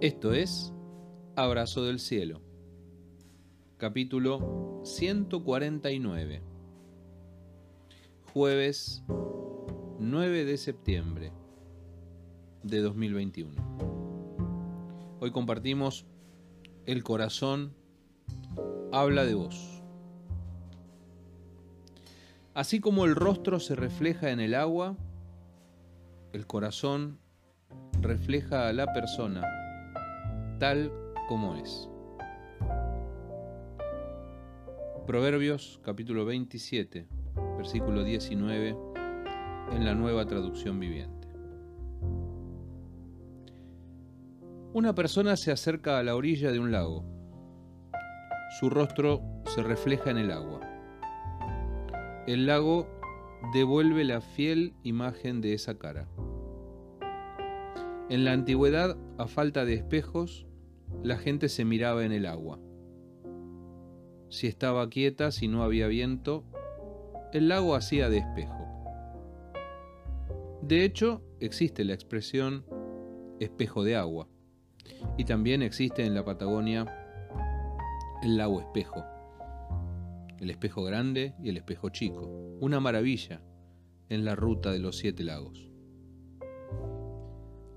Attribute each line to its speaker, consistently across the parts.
Speaker 1: Esto es Abrazo del Cielo, capítulo 149, jueves 9 de septiembre de 2021. Hoy compartimos El corazón habla de vos. Así como el rostro se refleja en el agua, el corazón refleja a la persona tal como es. Proverbios capítulo 27, versículo 19, en la nueva traducción viviente. Una persona se acerca a la orilla de un lago. Su rostro se refleja en el agua. El lago devuelve la fiel imagen de esa cara. En la antigüedad, a falta de espejos, la gente se miraba en el agua. Si estaba quieta, si no había viento, el lago hacía de espejo. De hecho, existe la expresión espejo de agua. Y también existe en la Patagonia el lago espejo. El espejo grande y el espejo chico. Una maravilla en la ruta de los siete lagos.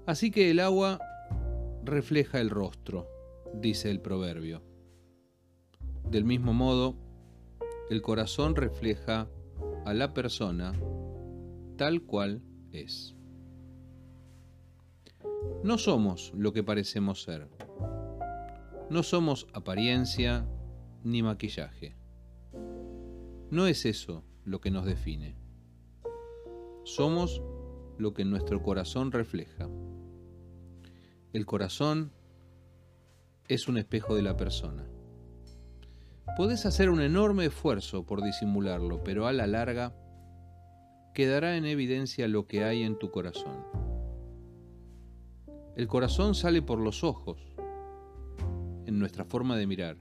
Speaker 1: Así que el agua refleja el rostro, dice el proverbio. Del mismo modo, el corazón refleja a la persona tal cual es. No somos lo que parecemos ser. No somos apariencia ni maquillaje. No es eso lo que nos define. Somos lo que nuestro corazón refleja. El corazón es un espejo de la persona. Puedes hacer un enorme esfuerzo por disimularlo, pero a la larga quedará en evidencia lo que hay en tu corazón. El corazón sale por los ojos, en nuestra forma de mirar.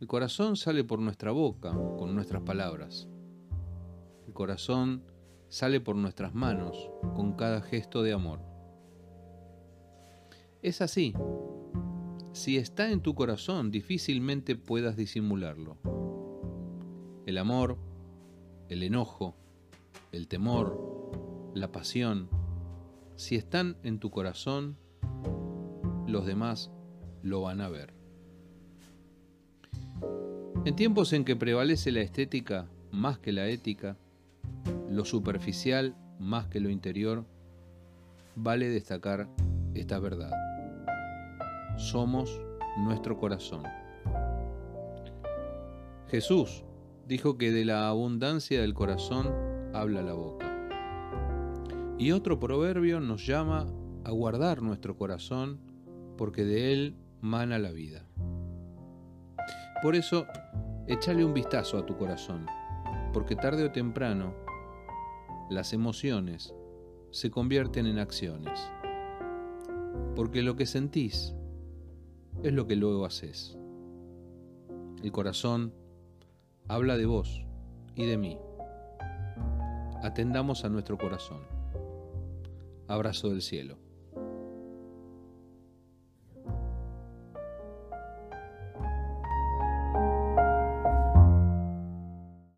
Speaker 1: El corazón sale por nuestra boca, con nuestras palabras. El corazón sale por nuestras manos, con cada gesto de amor. Es así. Si está en tu corazón, difícilmente puedas disimularlo. El amor, el enojo, el temor, la pasión, si están en tu corazón, los demás lo van a ver. En tiempos en que prevalece la estética más que la ética, lo superficial más que lo interior, vale destacar esta verdad somos nuestro corazón. Jesús dijo que de la abundancia del corazón habla la boca. Y otro proverbio nos llama a guardar nuestro corazón porque de él mana la vida. Por eso, échale un vistazo a tu corazón, porque tarde o temprano las emociones se convierten en acciones. Porque lo que sentís es lo que luego haces. El corazón habla de vos y de mí. Atendamos a nuestro corazón. Abrazo del cielo.